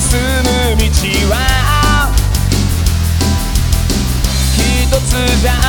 進む道は一つじゃ